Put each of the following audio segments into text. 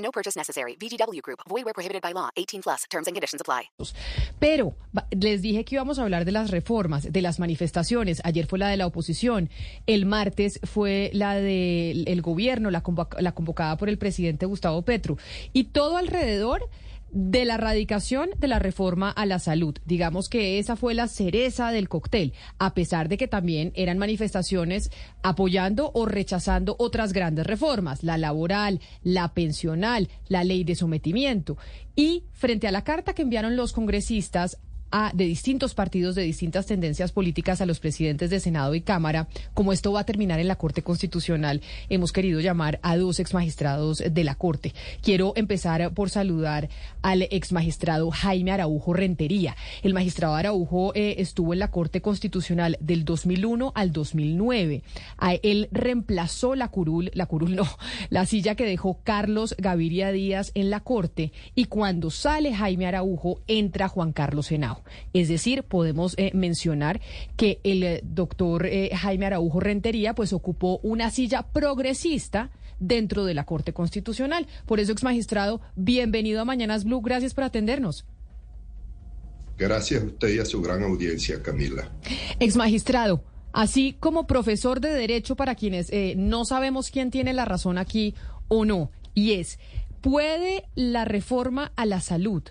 No purchase necessary. VGW Group. Void where prohibited by law. 18 plus. Terms and conditions apply. Pero les dije que íbamos a hablar de las reformas, de las manifestaciones. Ayer fue la de la oposición. El martes fue la del el gobierno, la, convoca- la convocada por el presidente Gustavo Petro. Y todo alrededor de la radicación de la reforma a la salud. Digamos que esa fue la cereza del cóctel, a pesar de que también eran manifestaciones apoyando o rechazando otras grandes reformas, la laboral, la pensional, la ley de sometimiento. Y frente a la carta que enviaron los congresistas de distintos partidos, de distintas tendencias políticas a los presidentes de Senado y Cámara, como esto va a terminar en la Corte Constitucional, hemos querido llamar a dos exmagistrados de la Corte. Quiero empezar por saludar al exmagistrado Jaime Araujo Rentería. El magistrado Araujo eh, estuvo en la Corte Constitucional del 2001 al 2009. A él reemplazó la curul, la curul no, la silla que dejó Carlos Gaviria Díaz en la Corte y cuando sale Jaime Araujo entra Juan Carlos Henao. Es decir, podemos eh, mencionar que el eh, doctor eh, Jaime Araujo Rentería pues ocupó una silla progresista dentro de la Corte Constitucional. Por eso, exmagistrado, bienvenido a Mañanas Blue. Gracias por atendernos. Gracias a usted y a su gran audiencia, Camila. Exmagistrado, así como profesor de Derecho para quienes no sabemos quién tiene la razón aquí o no, y es, ¿puede la reforma a la salud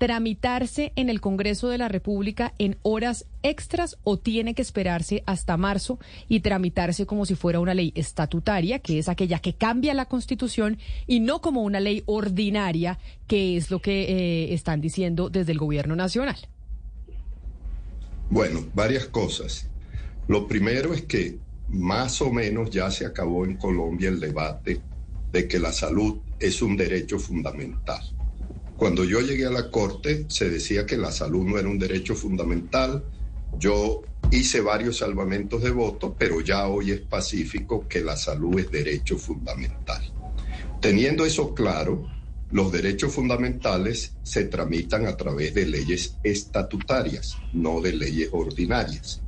tramitarse en el Congreso de la República en horas extras o tiene que esperarse hasta marzo y tramitarse como si fuera una ley estatutaria, que es aquella que cambia la Constitución, y no como una ley ordinaria, que es lo que eh, están diciendo desde el Gobierno Nacional? Bueno, varias cosas. Lo primero es que más o menos ya se acabó en Colombia el debate de que la salud es un derecho fundamental. Cuando yo llegué a la Corte se decía que la salud no era un derecho fundamental. Yo hice varios salvamentos de voto, pero ya hoy es pacífico que la salud es derecho fundamental. Teniendo eso claro, los derechos fundamentales se tramitan a través de leyes estatutarias, no de leyes ordinarias.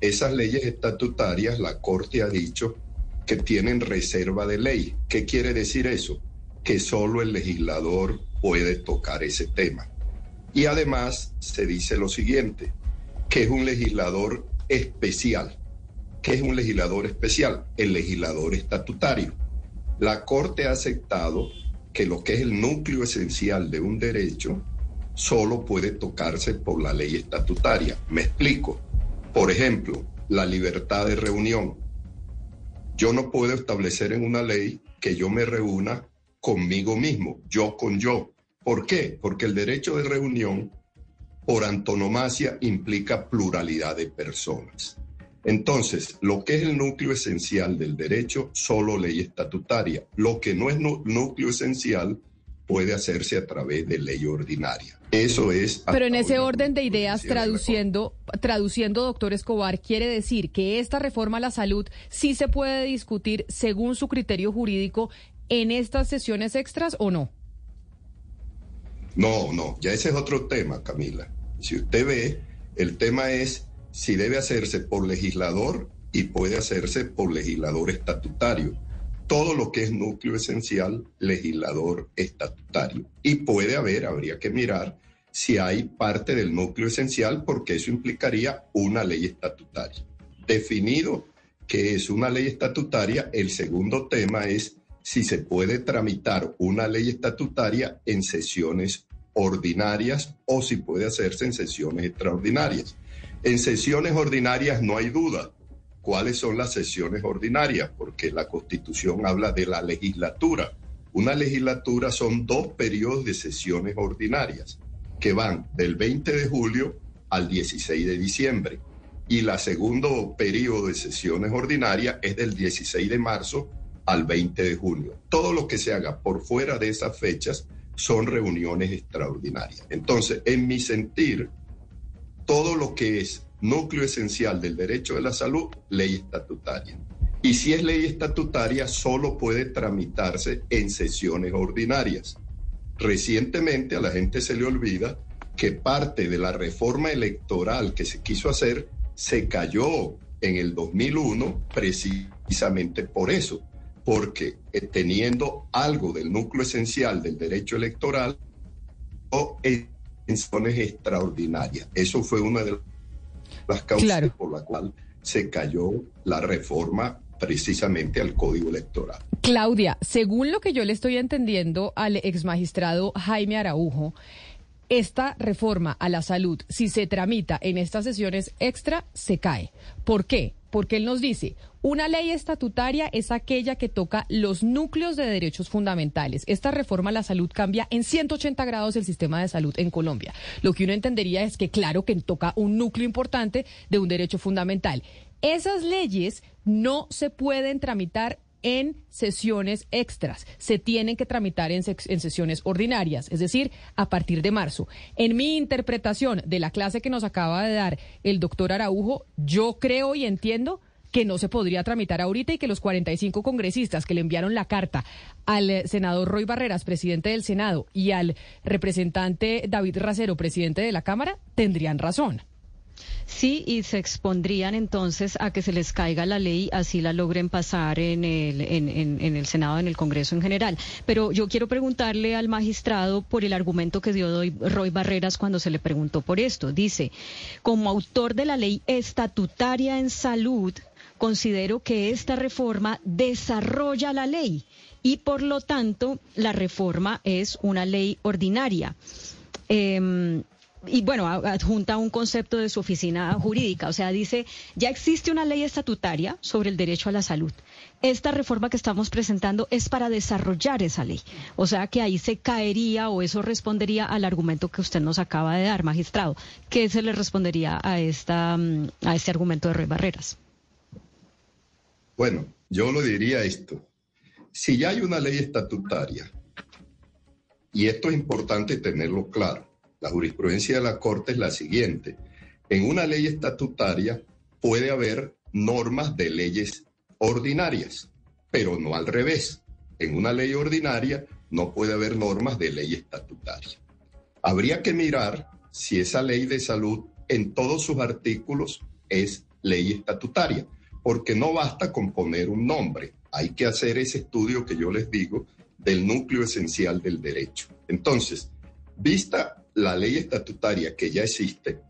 Esas leyes estatutarias, la Corte ha dicho que tienen reserva de ley. ¿Qué quiere decir eso? Que solo el legislador puede tocar ese tema. Y además se dice lo siguiente, que es un legislador especial. ¿Qué es un legislador especial? El legislador estatutario. La Corte ha aceptado que lo que es el núcleo esencial de un derecho solo puede tocarse por la ley estatutaria. Me explico. Por ejemplo, la libertad de reunión. Yo no puedo establecer en una ley que yo me reúna conmigo mismo, yo con yo. ¿Por qué? Porque el derecho de reunión, por antonomasia, implica pluralidad de personas. Entonces, lo que es el núcleo esencial del derecho, solo ley estatutaria. Lo que no es núcleo esencial puede hacerse a través de ley ordinaria. Eso es... Pero en ese orden de ideas, traduciendo, traduciendo, doctor Escobar, quiere decir que esta reforma a la salud sí se puede discutir según su criterio jurídico en estas sesiones extras o no. No, no, ya ese es otro tema, Camila. Si usted ve, el tema es si debe hacerse por legislador y puede hacerse por legislador estatutario. Todo lo que es núcleo esencial, legislador estatutario. Y puede haber, habría que mirar si hay parte del núcleo esencial, porque eso implicaría una ley estatutaria. Definido que es una ley estatutaria, el segundo tema es si se puede tramitar una ley estatutaria en sesiones ordinarias o si puede hacerse en sesiones extraordinarias. En sesiones ordinarias no hay duda. ¿Cuáles son las sesiones ordinarias? Porque la Constitución habla de la legislatura. Una legislatura son dos periodos de sesiones ordinarias que van del 20 de julio al 16 de diciembre. Y la segundo periodo de sesiones ordinarias es del 16 de marzo al 20 de junio. Todo lo que se haga por fuera de esas fechas son reuniones extraordinarias. Entonces, en mi sentir, todo lo que es núcleo esencial del derecho de la salud, ley estatutaria. Y si es ley estatutaria, solo puede tramitarse en sesiones ordinarias. Recientemente a la gente se le olvida que parte de la reforma electoral que se quiso hacer se cayó en el 2001 precisamente por eso, porque eh, teniendo algo del núcleo esencial del derecho electoral o en sesiones extraordinarias. Eso fue una de las causas por la cual se cayó la reforma precisamente al código electoral. Claudia, según lo que yo le estoy entendiendo al exmagistrado Jaime Araujo, esta reforma a la salud, si se tramita en estas sesiones extra, se cae. ¿Por qué? Porque él nos dice, una ley estatutaria es aquella que toca los núcleos de derechos fundamentales. Esta reforma a la salud cambia en 180 grados el sistema de salud en Colombia. Lo que uno entendería es que claro que toca un núcleo importante de un derecho fundamental. Esas leyes no se pueden tramitar en sesiones extras. Se tienen que tramitar en, sesiones ordinarias, es decir, a partir de marzo. En mi interpretación de la clase que nos acaba de dar el doctor Araujo, yo creo y entiendo que no se podría tramitar ahorita y que los 45 congresistas que le enviaron la carta al senador Roy Barreras, presidente del Senado, y al representante David Racero, presidente de la Cámara, tendrían razón. Sí, y se expondrían entonces a que se les caiga la ley, así la logren pasar en el, en, en, el Senado, en el Congreso en general. Pero yo quiero preguntarle al magistrado por el argumento que dio Roy Barreras cuando se le preguntó por esto. Dice, como autor de la ley estatutaria en salud, considero que esta reforma desarrolla la ley y por lo tanto la reforma es una ley ordinaria. Eh, y bueno, adjunta un concepto de su oficina jurídica, o sea, dice, ya existe una ley estatutaria sobre el derecho a la salud. Esta reforma que estamos presentando es para desarrollar esa ley. O sea, que ahí se caería o eso respondería al argumento que usted nos acaba de dar, magistrado. ¿Qué se le respondería a, esta, mm, a este argumento de Rey Barreras? Bueno, yo lo diría esto. Si ya hay una ley estatutaria, y esto es importante tenerlo claro, la jurisprudencia de la Corte es la siguiente. En una ley estatutaria puede haber normas de leyes ordinarias, pero no al revés. En una ley ordinaria no puede haber normas de ley estatutaria. Habría que mirar si esa ley de salud en todos sus artículos es ley estatutaria, porque no basta con poner un nombre, hay que hacer ese estudio que yo les digo del núcleo esencial del derecho. Entonces, vista la ley estatutaria que ya existe,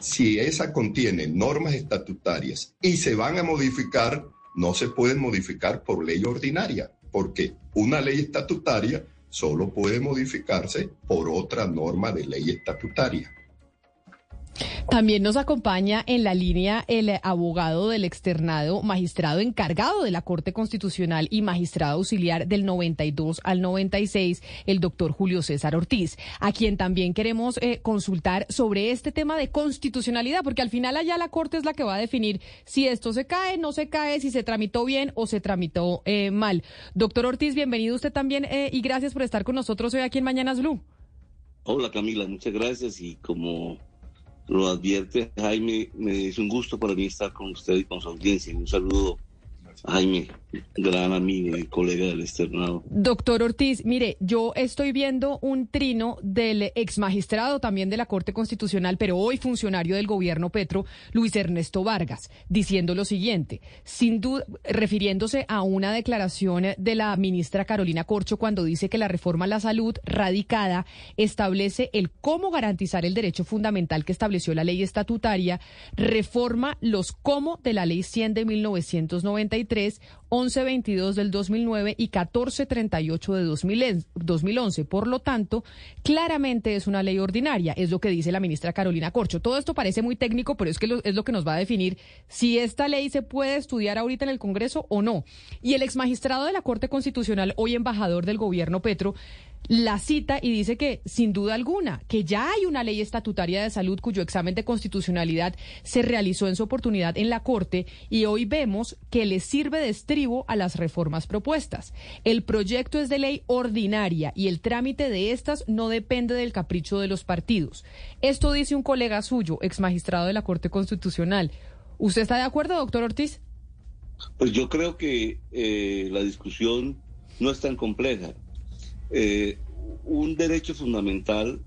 si esa contiene normas estatutarias y se van a modificar, no se pueden modificar por ley ordinaria, porque una ley estatutaria solo puede modificarse por otra norma de ley estatutaria. También nos acompaña en la línea el abogado del externado, magistrado encargado de la Corte Constitucional y magistrado auxiliar del 92 al 96, el doctor Julio César Ortiz, a quien también queremos eh, consultar sobre este tema de constitucionalidad, porque al final allá la Corte es la que va a definir si esto se cae, no se cae, si se tramitó bien o se tramitó eh, mal. Doctor Ortiz, bienvenido usted también eh, y gracias por estar con nosotros hoy aquí en Mañanas Blue. Hola Camila, muchas gracias y como lo advierte Jaime, me es un gusto para mí estar con usted y con su audiencia. Un saludo Jaime, gran amigo y colega del externado. Doctor Ortiz, mire, yo estoy viendo un trino del ex magistrado también de la Corte Constitucional, pero hoy funcionario del gobierno Petro, Luis Ernesto Vargas, diciendo lo siguiente, sin duda, refiriéndose a una declaración de la ministra Carolina Corcho cuando dice que la reforma a la salud radicada establece el cómo garantizar el derecho fundamental que estableció la ley estatutaria, reforma los cómo de la ley 100 de 1993 1122 del 2009 y 1438 de 2011. Por lo tanto, claramente es una ley ordinaria, es lo que dice la ministra Carolina Corcho. Todo esto parece muy técnico, pero es que es lo que nos va a definir si esta ley se puede estudiar ahorita en el Congreso o no. Y el exmagistrado de la Corte Constitucional, hoy embajador del gobierno Petro, la cita y dice que, sin duda alguna, que ya hay una ley estatutaria de salud cuyo examen de constitucionalidad se realizó en su oportunidad en la Corte y hoy vemos que le sirve de estribo a las reformas propuestas. El proyecto es de ley ordinaria y el trámite de estas no depende del capricho de los partidos. Esto dice un colega suyo, ex magistrado de la Corte Constitucional. ¿Usted está de acuerdo, doctor Ortiz? Pues yo creo que eh, la discusión no es tan compleja. Eh, un derecho fundamental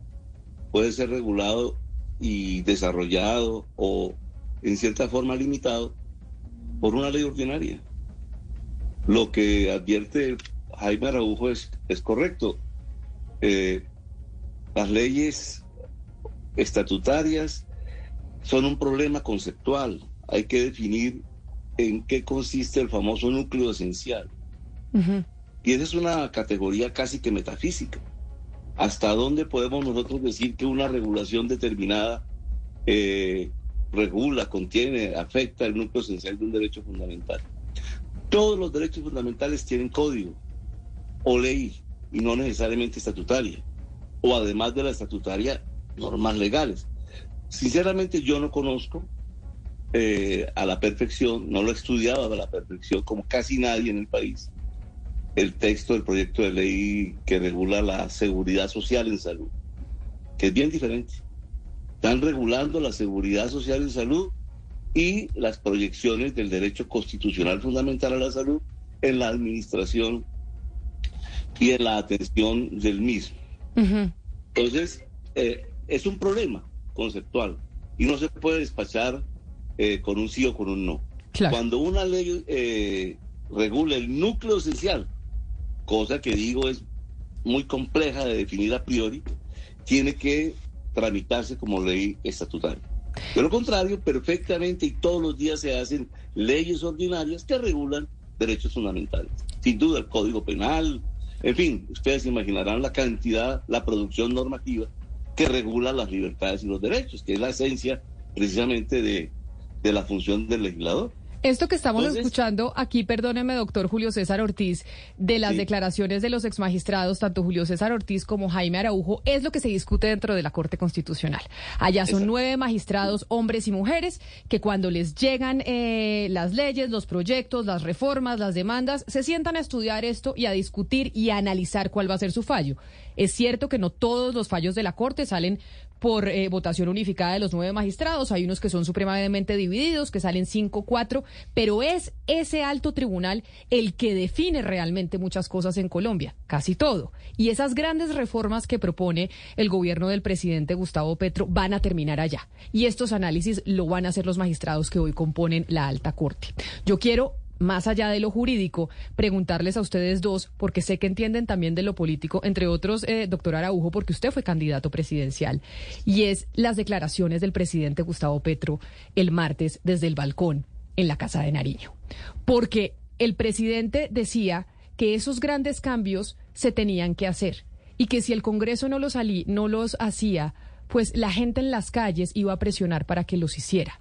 puede ser regulado y desarrollado o en cierta forma limitado por una ley ordinaria. Lo que advierte Jaime Araujo es, es correcto. Eh, las leyes estatutarias son un problema conceptual. Hay que definir en qué consiste el famoso núcleo esencial. Y esa es una categoría casi que metafísica. ¿Hasta dónde podemos nosotros decir que una regulación determinada eh, regula, contiene, afecta el núcleo esencial de un derecho fundamental? Todos los derechos fundamentales tienen código o ley y no necesariamente estatutaria. O además de la estatutaria, normas legales. Sinceramente yo no conozco eh, a la perfección, no lo he estudiado a la perfección como casi nadie en el país, el texto del proyecto de ley que regula la seguridad social en salud, que es bien diferente. Están regulando la seguridad social en salud y las proyecciones del derecho constitucional fundamental a la salud en la administración y en la atención del mismo. Entonces, eh, es un problema conceptual y no se puede despachar eh, con un sí o con un no. Cuando una ley eh, regula el núcleo esencial cosa que digo es muy compleja de definir a priori, tiene que tramitarse como ley estatutaria. De lo contrario, perfectamente y todos los días se hacen leyes ordinarias que regulan derechos fundamentales. Sin duda, el Código Penal, en fin, ustedes imaginarán la cantidad, la producción normativa que regula las libertades y los derechos, que es la esencia precisamente de, de la función del legislador. Esto que estamos escuchando aquí, perdóneme, doctor Julio César Ortiz, de las declaraciones de los exmagistrados, tanto Julio César Ortiz como Jaime Araujo, es lo que se discute dentro de la Corte Constitucional. Allá son nueve magistrados, hombres y mujeres, que cuando les llegan eh, las leyes, los proyectos, las reformas, las demandas, se sientan a estudiar esto y a discutir y a analizar cuál va a ser su fallo. Es cierto que no todos los fallos de la Corte salen por eh, votación unificada de los nueve magistrados. Hay unos que son supremamente divididos, que salen cinco, cuatro, pero es ese alto tribunal el que define realmente muchas cosas en Colombia, casi todo. Y esas grandes reformas que propone el gobierno del presidente Gustavo Petro van a terminar allá. Y estos análisis lo van a hacer los magistrados que hoy componen la alta corte. Yo quiero más allá de lo jurídico, preguntarles a ustedes dos, porque sé que entienden también de lo político, entre otros, eh, doctor Araujo, porque usted fue candidato presidencial, y es las declaraciones del presidente Gustavo Petro el martes desde el balcón en la Casa de Nariño. Porque el presidente decía que esos grandes cambios se tenían que hacer y que si el Congreso no los, no los hacía, pues la gente en las calles iba a presionar para que los hiciera.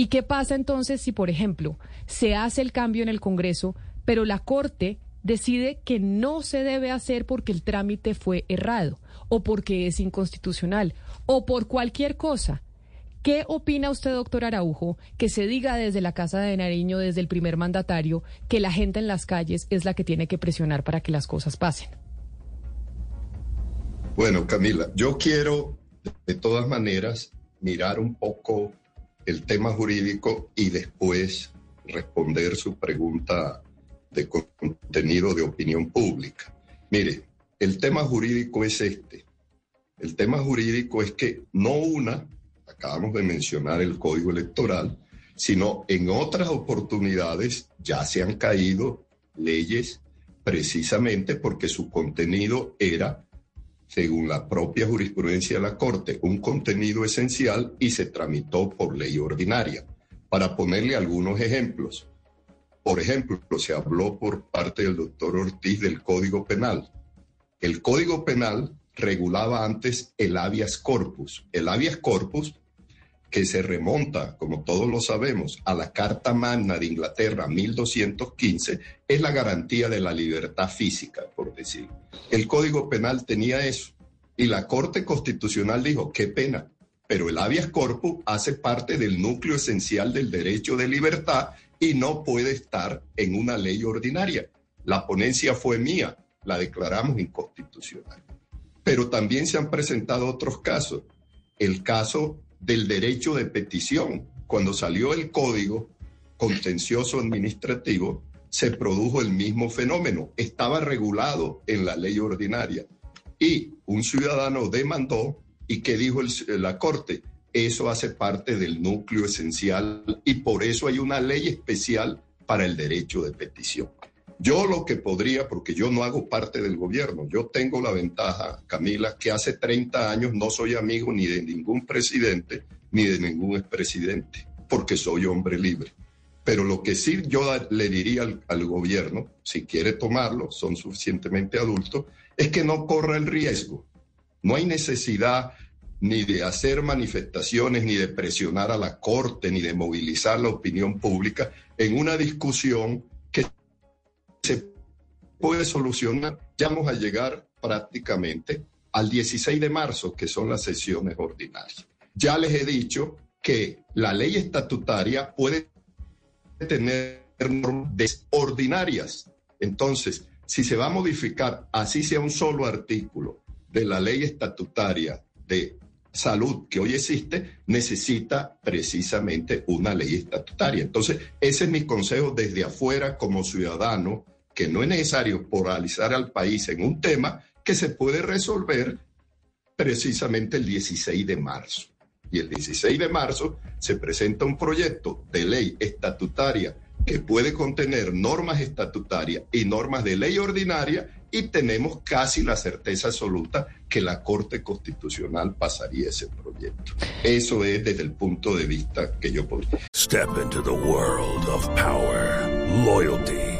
¿Y qué pasa entonces si, por ejemplo, se hace el cambio en el Congreso, pero la Corte decide que no se debe hacer porque el trámite fue errado o porque es inconstitucional o por cualquier cosa? ¿Qué opina usted, doctor Araujo, que se diga desde la Casa de Nariño, desde el primer mandatario, que la gente en las calles es la que tiene que presionar para que las cosas pasen? Bueno, Camila, yo quiero de todas maneras mirar un poco el tema jurídico y después responder su pregunta de contenido de opinión pública. Mire, el tema jurídico es este. El tema jurídico es que no una, acabamos de mencionar el código electoral, sino en otras oportunidades ya se han caído leyes precisamente porque su contenido era según la propia jurisprudencia de la Corte, un contenido esencial y se tramitó por ley ordinaria. Para ponerle algunos ejemplos. Por ejemplo, se habló por parte del doctor Ortiz del Código Penal. El Código Penal regulaba antes el habeas corpus. El habeas corpus que se remonta, como todos lo sabemos, a la Carta Magna de Inglaterra 1215, es la garantía de la libertad física, por decir. El Código Penal tenía eso. Y la Corte Constitucional dijo, qué pena, pero el habeas corpus hace parte del núcleo esencial del derecho de libertad y no puede estar en una ley ordinaria. La ponencia fue mía, la declaramos inconstitucional. Pero también se han presentado otros casos. El caso del derecho de petición. Cuando salió el código contencioso administrativo, se produjo el mismo fenómeno. Estaba regulado en la ley ordinaria. Y un ciudadano demandó y que dijo la Corte, eso hace parte del núcleo esencial y por eso hay una ley especial para el derecho de petición. Yo lo que podría, porque yo no hago parte del gobierno, yo tengo la ventaja, Camila, que hace 30 años no soy amigo ni de ningún presidente ni de ningún expresidente, porque soy hombre libre. Pero lo que sí yo le diría al, al, gobierno, si quiere tomarlo, son suficientemente adultos, es que no corra el riesgo. No hay necesidad ni de hacer manifestaciones, ni de presionar a la Corte, ni de movilizar la opinión pública en una discusión se puede solucionar. Ya vamos a llegar prácticamente al 16 de marzo, que son las sesiones ordinarias. Ya les he dicho que la ley estatutaria puede tener normas ordinarias. Entonces, si se va a modificar, así sea un solo artículo de la ley estatutaria de salud que hoy existe necesita precisamente una ley estatutaria. Entonces, ese es mi consejo desde afuera como ciudadano, que no es necesario poralizar al país en un tema que se puede resolver precisamente el 16 de marzo. Y el 16 de marzo se presenta un proyecto de ley estatutaria que puede contener normas estatutarias y normas de ley ordinaria y tenemos casi la certeza absoluta que la Corte Constitucional pasaría ese proyecto. Eso es desde el punto de vista que yo podría. Step into the world of power, loyalty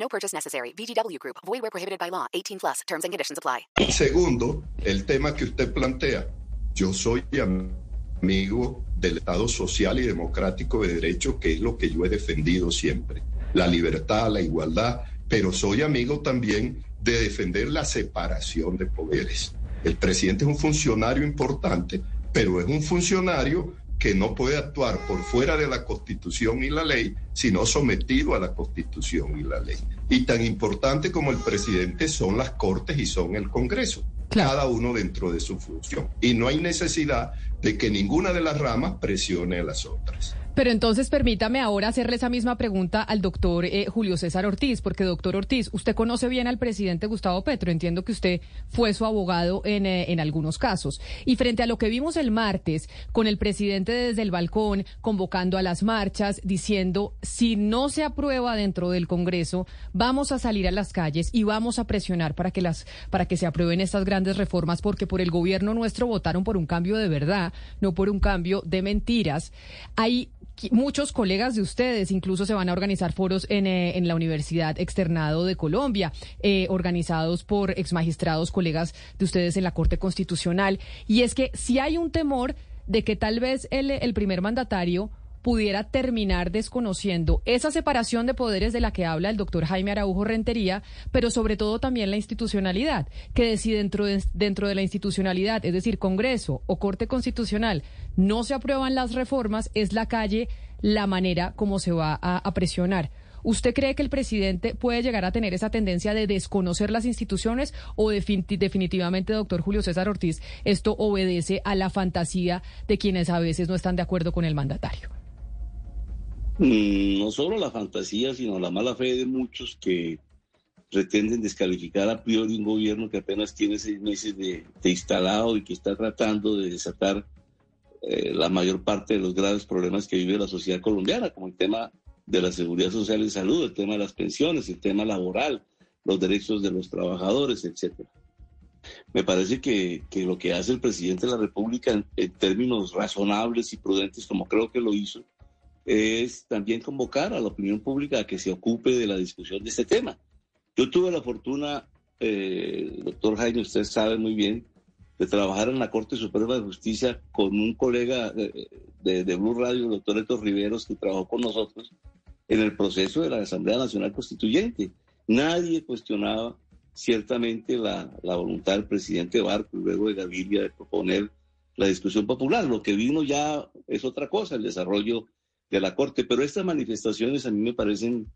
No purchase necessary. VGW Group. Void where prohibited by law. 18 plus. Terms and conditions apply. Segundo, el tema que usted plantea. Yo soy amigo del Estado social y democrático de derecho, que es lo que yo he defendido siempre. La libertad, la igualdad, pero soy amigo también de defender la separación de poderes. El presidente es un funcionario importante, pero es un funcionario que no puede actuar por fuera de la Constitución y la ley, sino sometido a la Constitución y la ley. Y tan importante como el presidente son las Cortes y son el Congreso, claro. cada uno dentro de su función. Y no hay necesidad de que ninguna de las ramas presione a las otras. Pero entonces permítame ahora hacerle esa misma pregunta al doctor eh, Julio César Ortiz, porque doctor Ortiz, usted conoce bien al presidente Gustavo Petro, entiendo que usted fue su abogado en, eh, en algunos casos. Y frente a lo que vimos el martes, con el presidente desde el balcón convocando a las marchas, diciendo, si no se aprueba dentro del Congreso, vamos a salir a las calles y vamos a presionar para que, las, para que se aprueben estas grandes reformas, porque por el gobierno nuestro votaron por un cambio de verdad, no por un cambio de mentiras. Hay muchos colegas de ustedes incluso se van a organizar foros en, eh, en la Universidad Externado de Colombia, eh, organizados por exmagistrados, colegas de ustedes en la Corte Constitucional. Y es que si hay un temor de que tal vez el, el primer mandatario pudiera terminar desconociendo esa separación de poderes de la que habla el doctor Jaime Araujo Rentería, pero sobre todo también la institucionalidad, que si dentro de, dentro de la institucionalidad, es decir, Congreso o Corte Constitucional, no se aprueban las reformas, es la calle la manera como se va a, a presionar. ¿Usted cree que el presidente puede llegar a tener esa tendencia de desconocer las instituciones o definitivamente, doctor Julio César Ortiz, esto obedece a la fantasía de quienes a veces no están de acuerdo con el mandatario? No solo la fantasía, sino la mala fe de muchos que pretenden descalificar a priori un gobierno que apenas tiene seis meses de, de instalado y que está tratando de desatar eh, la mayor parte de los graves problemas que vive la sociedad colombiana, como el tema de la seguridad social y salud, el tema de las pensiones, el tema laboral, los derechos de los trabajadores, etcétera. Me parece que, lo que hace el presidente de la República en, términos razonables y prudentes, como creo que lo hizo, es también convocar a la opinión pública a que se ocupe de la discusión de este tema. Yo tuve la fortuna, eh, doctor Jaime, usted sabe muy bien, de trabajar en la Corte Suprema de Justicia con un colega de, de, Blue Radio, el doctor Héctor Riveros, que trabajó con nosotros en el proceso de la Asamblea Nacional Constituyente. Nadie cuestionaba ciertamente la, la voluntad del presidente Barco y luego de Gaviria de proponer la discusión popular. Lo que vino ya es otra cosa, el desarrollo de la Corte. Pero estas manifestaciones a mí me parecen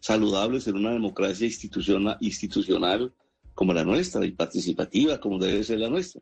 saludables en una democracia institucional, como la nuestra y participativa como debe ser la nuestra.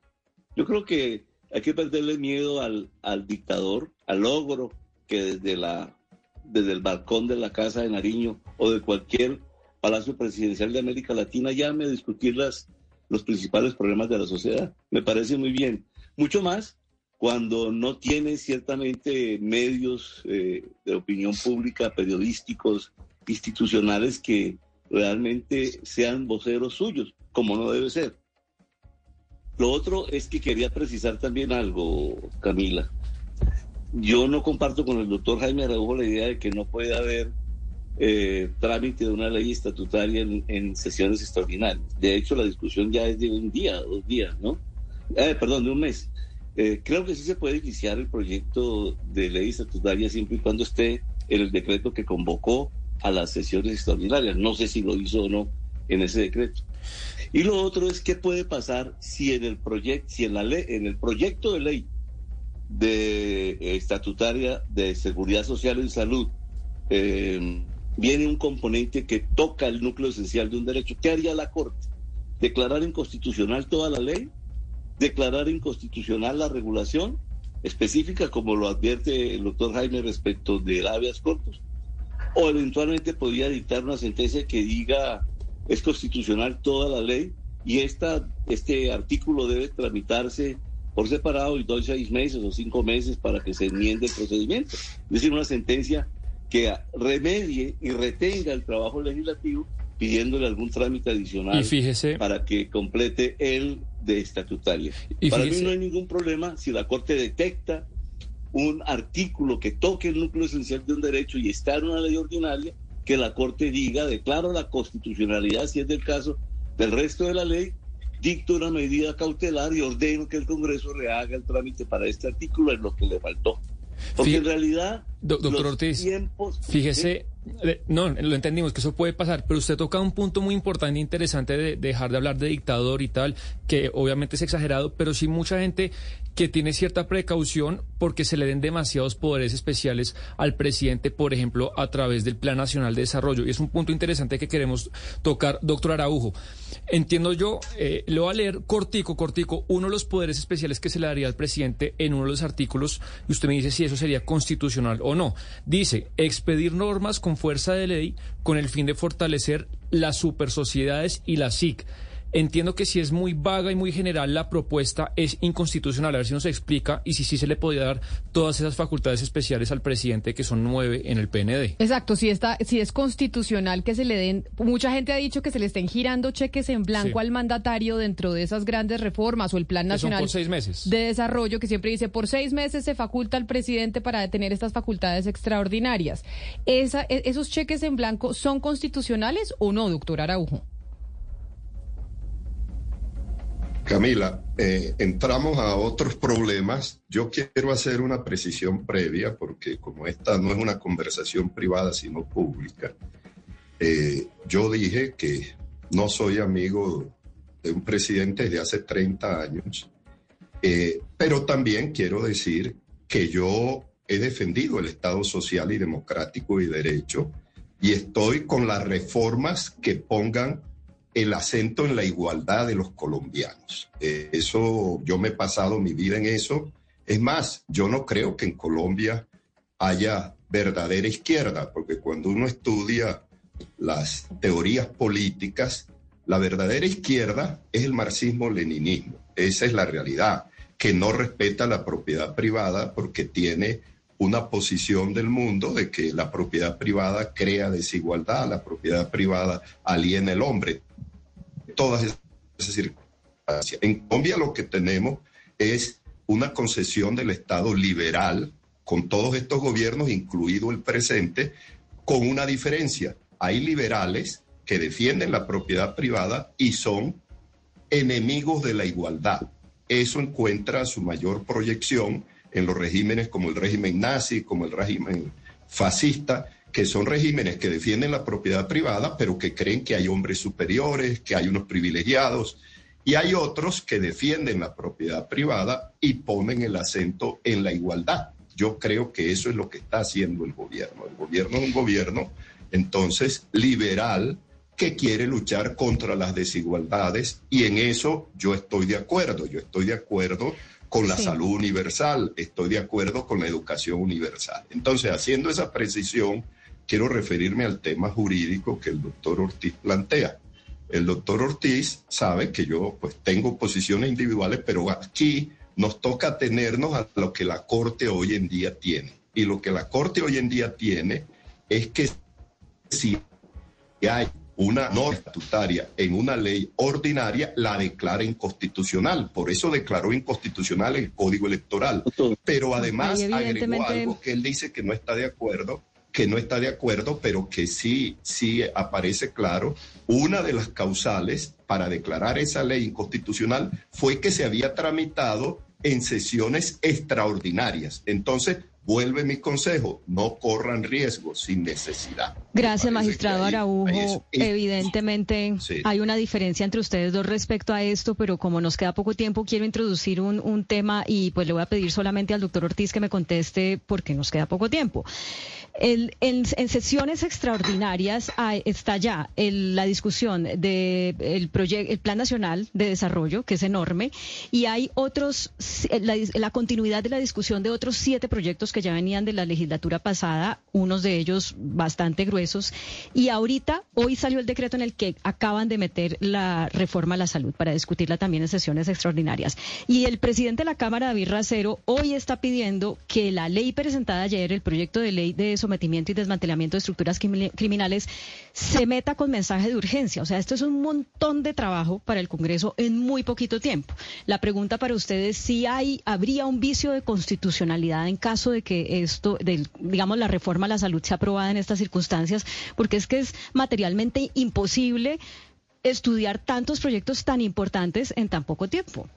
Yo creo que hay que perderle miedo al, al dictador, al logro que desde, la, desde el balcón de la Casa de Nariño o de cualquier Palacio Presidencial de América Latina llame a discutir las, los principales problemas de la sociedad. Me parece muy bien. Mucho más cuando no tiene ciertamente medios eh, de opinión pública, periodísticos, institucionales que realmente sean voceros suyos, como no debe ser. Lo otro es que quería precisar también algo, Camila. Yo no comparto con el doctor Jaime Araujo la idea de que no puede haber eh, trámite de una ley estatutaria en, sesiones extraordinarias. De hecho, la discusión ya es de un día, dos días, ¿no? Eh, perdón, de un mes. Eh, creo que sí se puede iniciar el proyecto de ley estatutaria siempre y cuando esté en el decreto que convocó a las sesiones extraordinarias. No sé si lo hizo o no en ese decreto. Y lo otro es qué puede pasar si en el proyecto, si en la ley, en el proyecto de ley de estatutaria de seguridad social y salud eh, viene un componente que toca el núcleo esencial de un derecho. ¿Qué haría la Corte? ¿Declarar inconstitucional toda la ley? ¿Declarar inconstitucional la regulación específica, como lo advierte el doctor Jaime respecto de habeas cortos? ¿O eventualmente podría dictar una sentencia que diga es constitucional toda la ley y esta, este artículo debe tramitarse por separado y doy seis meses o cinco meses para que se enmiende el procedimiento? Es decir, una sentencia que remedie y retenga el trabajo legislativo pidiéndole algún trámite adicional para que complete el de estatutaria. para mí no hay ningún problema si la Corte detecta un artículo que toque el núcleo esencial de un derecho y está en una ley ordinaria, que la Corte diga, declaro la constitucionalidad, si es del caso, del resto de la ley, dicto una medida cautelar y ordeno que el Congreso rehaga el trámite para este artículo en lo que le faltó. Porque en realidad, doctor Ortiz, fíjese, eh, no, lo entendimos que eso puede pasar, pero usted toca un punto muy importante e interesante de, dejar de hablar de dictador y tal, que obviamente es exagerado, pero sí mucha gente que tiene cierta precaución porque se le den demasiados poderes especiales al presidente, por ejemplo, a través del Plan Nacional de Desarrollo. Y es un punto interesante que queremos tocar, doctor Araujo. Entiendo yo, eh, lo voy a leer cortico, cortico, uno de los poderes especiales que se le daría al presidente en uno de los artículos, y usted me dice si eso sería constitucional o no. Dice, expedir normas con fuerza de ley con el fin de fortalecer las supersociedades y la SIC Entiendo que si es muy vaga y muy general la propuesta es inconstitucional. A ver si nos explica y si sí se le podría dar todas esas facultades especiales al presidente que son nueve en el PND. Exacto, si está, si es constitucional que se le den, mucha gente ha dicho que se le estén girando cheques en blanco al mandatario dentro de esas grandes reformas o el Plan Nacional de Desarrollo que siempre dice por seis meses se faculta al presidente para tener estas facultades extraordinarias. Esa, e, ¿Esos cheques en blanco son constitucionales o no, doctor Araujo? Camila, eh, entramos a otros problemas. Yo quiero hacer una precisión previa porque como esta no es una conversación privada sino pública, eh, yo dije que no soy amigo de un presidente desde hace 30 años, eh, pero también quiero decir que yo he defendido el Estado social y democrático y derecho y estoy con las reformas que pongan el acento en la igualdad de los colombianos. Eh, eso, yo me he pasado mi vida en eso. Es más, yo no creo que en Colombia haya verdadera izquierda, porque cuando uno estudia las teorías políticas, la verdadera izquierda es el marxismo-leninismo. Esa es la realidad, que no respeta la propiedad privada porque tiene una posición del mundo de que la propiedad privada crea desigualdad, la propiedad privada aliena el hombre. Todas esas circunstancias. En Colombia lo que tenemos es una concesión del Estado liberal con todos estos gobiernos, incluido el presente, con una diferencia. Hay liberales que defienden la propiedad privada y son enemigos de la igualdad. Eso encuentra su mayor proyección en los regímenes como el régimen nazi, como el régimen fascista, que son regímenes que defienden la propiedad privada, pero que creen que hay hombres superiores, que hay unos privilegiados, y hay otros que defienden la propiedad privada y ponen el acento en la igualdad. Yo creo que eso es lo que está haciendo el gobierno. El gobierno es un gobierno, entonces, liberal, que quiere luchar contra las desigualdades y en eso yo estoy de acuerdo. Yo estoy de acuerdo con la salud universal, estoy de acuerdo con la educación universal. Entonces, haciendo esa precisión, quiero referirme al tema jurídico que el doctor Ortiz plantea. El doctor Ortiz sabe que yo pues tengo posiciones individuales, pero aquí nos toca tenernos a lo que la Corte hoy en día tiene. Y lo que la Corte hoy en día tiene es que si hay una norma estatutaria en una ley ordinaria la declara inconstitucional. Por eso declaró inconstitucional el Código Electoral. Pero además agregó algo que él dice que no está de acuerdo, que no está de acuerdo, pero que sí, sí aparece claro. Una de las causales para declarar esa ley inconstitucional fue que se había tramitado en sesiones extraordinarias. Entonces, vuelve mi consejo, no corran riesgos sin necesidad. Gracias, magistrado Araujo. Evidentemente hay una diferencia entre ustedes dos respecto a esto, pero como nos queda poco tiempo, quiero introducir un, un tema y pues le voy a pedir solamente al doctor Ortiz que me conteste porque nos queda poco tiempo. El, en, sesiones extraordinarias está ya la discusión del de el Plan Nacional de Desarrollo, que es enorme, y hay otros, la, la, continuidad de la discusión de otros siete proyectos que ya venían de la legislatura pasada, unos de ellos bastante gruesos, y ahorita, hoy salió el decreto en el que acaban de meter la reforma a la salud para discutirla también en sesiones extraordinarias. Y el presidente de la Cámara, David Racero, hoy está pidiendo que la ley presentada ayer, el proyecto de ley de sometimiento y desmantelamiento de estructuras criminales se meta con mensaje de urgencia. O sea, esto es un montón de trabajo para el Congreso en muy poquito tiempo. La pregunta para ustedes si hay, habría un vicio de constitucionalidad en caso de que esto, de, digamos, la reforma a la salud sea aprobada en estas circunstancias, porque es que es materialmente imposible estudiar tantos proyectos tan importantes en tan poco tiempo.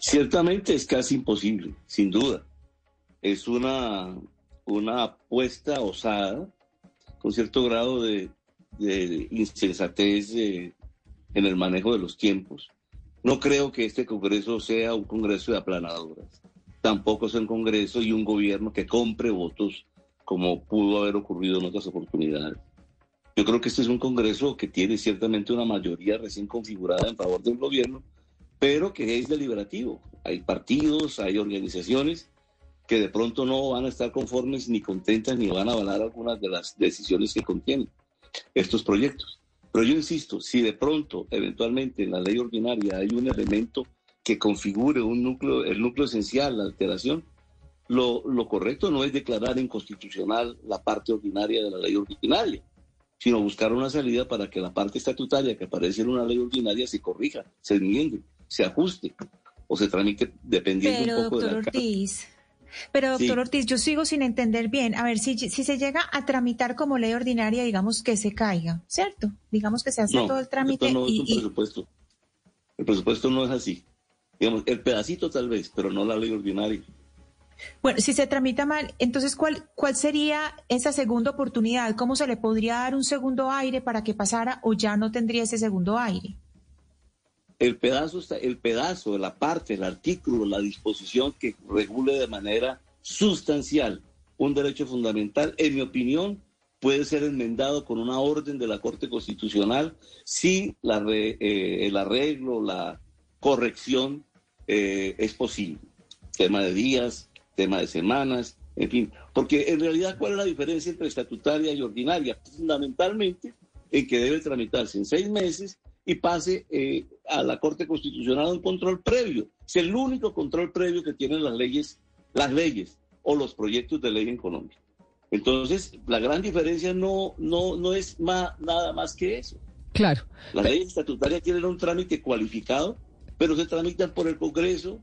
Ciertamente es casi imposible, sin duda. Es una una apuesta osada, con cierto grado de, insensatez en el manejo de los tiempos. No creo que este Congreso sea un Congreso de aplanadoras. Tampoco es un Congreso y un gobierno que compre votos como pudo haber ocurrido en otras oportunidades. Yo creo que este es un Congreso que tiene ciertamente una mayoría recién configurada en favor del gobierno, pero que es deliberativo. Hay partidos, hay organizaciones que de pronto no van a estar conformes ni contentas ni van a avalar algunas de las decisiones que contienen estos proyectos. Pero yo insisto, si de pronto, eventualmente en la ley ordinaria hay un elemento que configure un núcleo, el núcleo esencial, la alteración, lo, lo correcto no es declarar inconstitucional la parte ordinaria de la ley ordinaria, sino buscar una salida para que la parte estatutaria que aparece en una ley ordinaria se corrija, se enmiende, se ajuste o se tramite dependiendo un poco de la Ortiz. Pero, doctor Ortiz, yo sigo sin entender bien. A ver, si, si se llega a tramitar como ley ordinaria, digamos que se caiga, ¿cierto? Digamos que se hace todo el trámite. No y, es un presupuesto. El presupuesto no es así. Digamos, el pedacito tal vez, pero no la ley ordinaria. Bueno, si se tramita mal, entonces, ¿cuál, ¿cuál sería esa segunda oportunidad? ¿Cómo se le podría dar un segundo aire para que pasara o ya no tendría ese segundo aire? el pedazo, el pedazo, la parte, el artículo, la disposición que regule de manera sustancial un derecho fundamental, en mi opinión, puede ser enmendado con una orden de la Corte Constitucional si la eh, el arreglo, la corrección eh, es posible. Tema de días, tema de semanas, en fin. Porque en realidad, ¿cuál es la diferencia entre estatutaria y ordinaria? Fundamentalmente en que debe tramitarse en seis meses y pase eh, a la Corte Constitucional un control previo. Es el único control previo que tienen las leyes, las leyes o los proyectos de ley en Colombia. Entonces, la gran diferencia no, no, no es más, nada más que eso. Claro. Las leyes estatutarias tienen un trámite cualificado, pero se tramitan por el Congreso,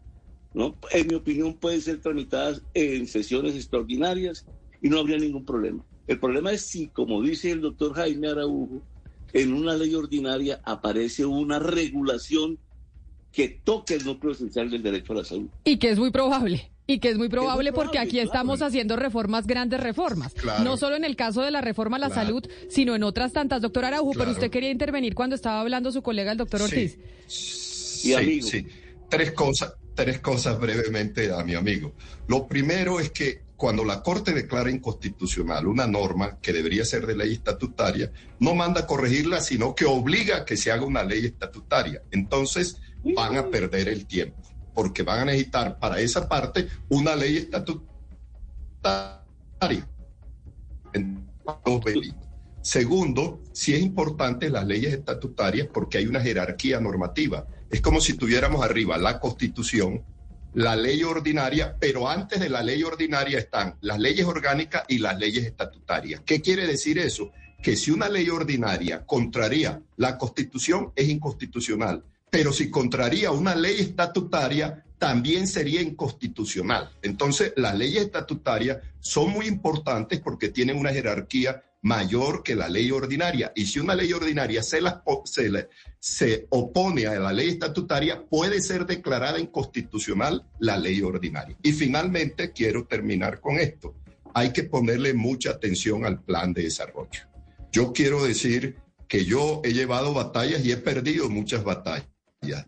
¿no? En mi opinión, pueden ser tramitadas en sesiones extraordinarias y no habría ningún problema. El problema es si, como dice el doctor Jaime Araujo, en una ley ordinaria aparece una regulación que toque el núcleo esencial del derecho a la salud. Y que es muy probable. Y que es muy probable, porque aquí estamos haciendo reformas, grandes reformas. No solo en el caso de la reforma a la salud, sino en otras tantas. Doctor Araujo, pero usted quería intervenir cuando estaba hablando su colega, el doctor Ortiz. Sí, sí. Tres cosas, tres cosas brevemente a mi amigo. Lo primero es que cuando la Corte declara inconstitucional una norma que debería ser de ley estatutaria, no manda a corregirla, sino que obliga a que se haga una ley estatutaria. Entonces van a perder el tiempo porque van a necesitar para esa parte una ley estatutaria. Segundo, sí es importante las leyes estatutarias porque hay una jerarquía normativa. Es como si tuviéramos arriba la constitución, la ley ordinaria, pero antes de la ley ordinaria están las leyes orgánicas y las leyes estatutarias. ¿Qué quiere decir eso? Que si una ley ordinaria contraría la constitución, es inconstitucional pero si contraría una ley estatutaria, también sería inconstitucional. Entonces, las leyes estatutarias son muy importantes porque tienen una jerarquía mayor que la ley ordinaria. Y si una ley ordinaria se, se, se opone a la ley estatutaria, puede ser declarada inconstitucional la ley ordinaria. Y finalmente, quiero terminar con esto. Hay que ponerle mucha atención al plan de desarrollo. Yo quiero decir que yo he llevado batallas y he perdido muchas batallas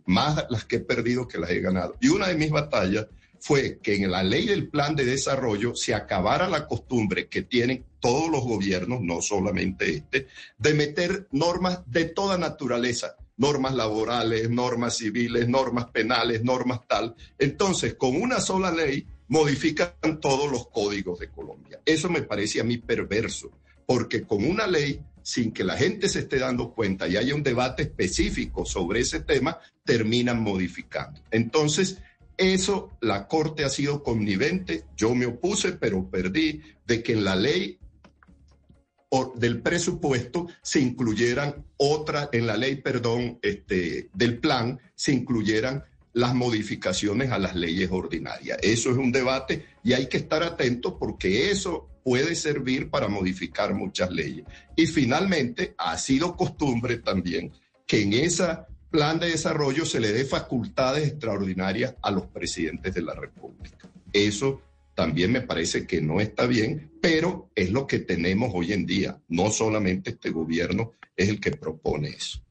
más las que he perdido que las he ganado. Y una de mis batallas fue que en la ley del plan de desarrollo se acabara la costumbre que tienen todos los gobiernos, no solamente este, de meter normas de toda naturaleza, normas laborales, normas civiles, normas penales, normas tal. Entonces, con una sola ley modifican todos los códigos de Colombia. Eso me parece a mí perverso, porque con una ley sin que la gente se esté dando cuenta y haya un debate específico sobre ese tema, terminan modificando. Entonces, eso la Corte ha sido connivente, yo me opuse, pero perdí, de que en la ley del presupuesto se incluyeran otras, en la ley, perdón, este, del plan, se incluyeran las modificaciones a las leyes ordinarias. Eso es un debate y hay que estar atentos porque eso puede servir para modificar muchas leyes. Y finalmente, ha sido costumbre también que en ese plan de desarrollo se le dé facultades extraordinarias a los presidentes de la República. Eso también me parece que no está bien, pero es lo que tenemos hoy en día. No solamente este gobierno es el que propone eso.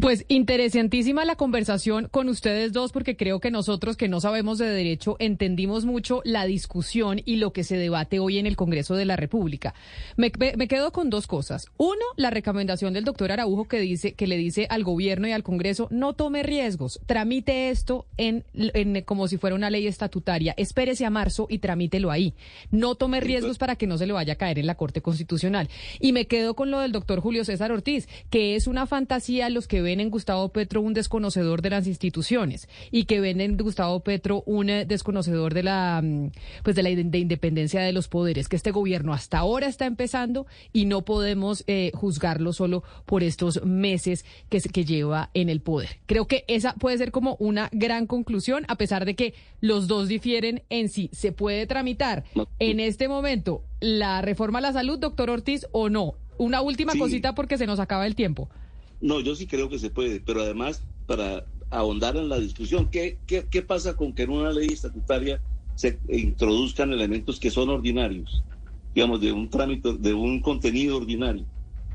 Pues interesantísima la conversación con ustedes dos porque creo que nosotros que no sabemos de derecho entendimos mucho la discusión y lo que se debate hoy en el Congreso de la República. Me, quedo con dos cosas. Uno, la recomendación del doctor Araujo que dice que le dice al gobierno y al Congreso no tome riesgos, tramite esto en, en como si fuera una ley estatutaria, espérese a marzo y tramítelo ahí. No tome riesgos para que no se le vaya a caer en la Corte Constitucional. Y me quedo con lo del doctor Julio César Ortiz, que es una fantasía los que ven en Gustavo Petro un desconocedor de las instituciones y que ven en Gustavo Petro un eh, desconocedor de la mm, pues de la independencia de los poderes que este gobierno hasta ahora está empezando y no podemos eh, juzgarlo solo por estos meses que, que lleva en el poder. Creo que esa puede ser como una gran conclusión a pesar de que los dos difieren en si se puede tramitar en este momento la reforma a la salud, doctor Ortiz, o no. Una última cosita porque se nos acaba el tiempo. No, yo sí creo que se puede, pero además, para ahondar en la discusión, ¿qué, qué, pasa con que en una ley estatutaria se introduzcan elementos que son ordinarios, digamos, de un trámite, de un contenido ordinario?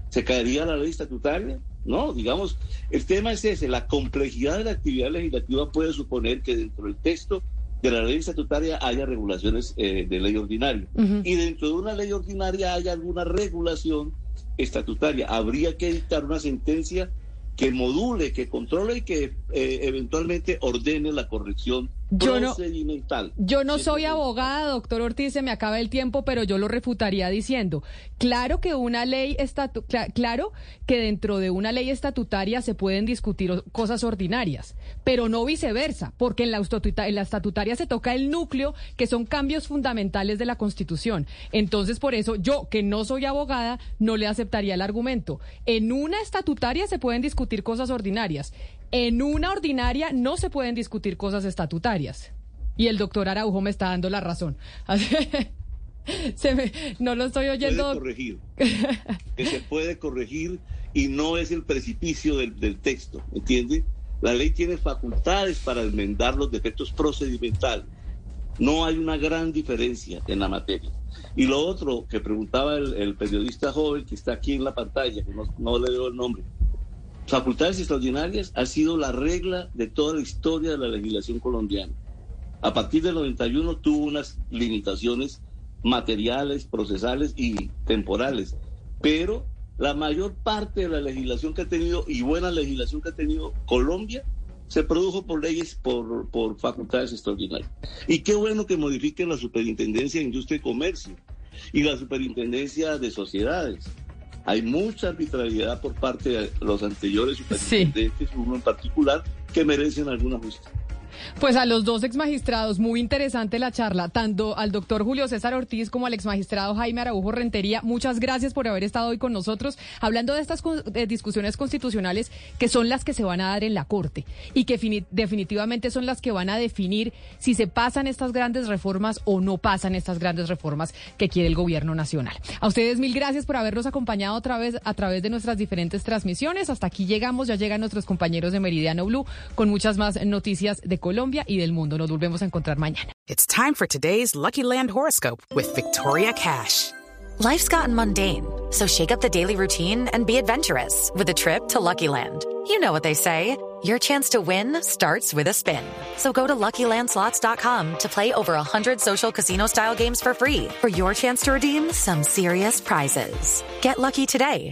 ¿Se caería la ley estatutaria? No, digamos, el tema es ese, la complejidad de la actividad legislativa puede suponer que dentro del texto de la ley estatutaria haya regulaciones eh, de ley ordinaria y dentro de una ley ordinaria haya alguna regulación estatutaria. Habría que dictar una sentencia que module, que controle y que eh, eventualmente ordene la corrección yo no, yo no soy abogada, doctor Ortiz, se me acaba el tiempo, pero yo lo refutaría diciendo, claro que una ley estatu claro que dentro de una ley estatutaria se pueden discutir cosas ordinarias, pero no viceversa, porque en la, en la estatutaria se toca el núcleo, que son cambios fundamentales de la Constitución. Entonces, por eso yo, que no soy abogada, no le aceptaría el argumento. En una estatutaria se pueden discutir cosas ordinarias. En una ordinaria no se pueden discutir cosas estatutarias. Y el doctor Araujo me está dando la razón. se no lo estoy oyendo. Puede corregir. que se puede corregir y no es el precipicio del, del texto, ¿entiende? La ley tiene facultades para enmendar los defectos procedimentales. No hay una gran diferencia en la materia. Y lo otro que preguntaba el, periodista joven que está aquí en la pantalla, que no, no le veo el nombre, facultades extraordinarias ha sido la regla de toda la historia de la legislación colombiana. A partir del 91 tuvo unas limitaciones materiales, procesales y temporales, pero la mayor parte de la legislación que ha tenido y buena legislación que ha tenido Colombia se produjo por leyes, por, por facultades extraordinarias. Y qué bueno que modifiquen la Superintendencia de Industria y Comercio y la Superintendencia de Sociedades hay mucha arbitrariedad por parte de los anteriores superintendentes, uno en particular, que merecen alguna justicia. Pues a los dos exmagistrados, muy interesante la charla, tanto al doctor Julio César Ortiz como al exmagistrado Jaime Araujo Rentería. Muchas gracias por haber estado hoy con nosotros hablando de estas discusiones constitucionales que son las que se van a dar en la Corte y que definitivamente son las que van a definir si se pasan estas grandes reformas o no pasan estas grandes reformas que quiere el gobierno nacional. A ustedes mil gracias por habernos acompañado otra vez a través de nuestras diferentes transmisiones. Hasta aquí llegamos, ya llegan nuestros compañeros de Meridiano Blue con muchas más noticias de Colombia y del mundo. Nos volvemos a encontrar mañana. It's time for today's Lucky Land horoscope with Victoria Cash. Life's gotten mundane, so shake up the daily routine and be adventurous with a trip to Lucky Land. You know what they say. Your chance to win starts with a spin. So go to LuckyLandSlots.com to play over 100 social casino-style games for free for your chance to redeem some serious prizes. Get lucky today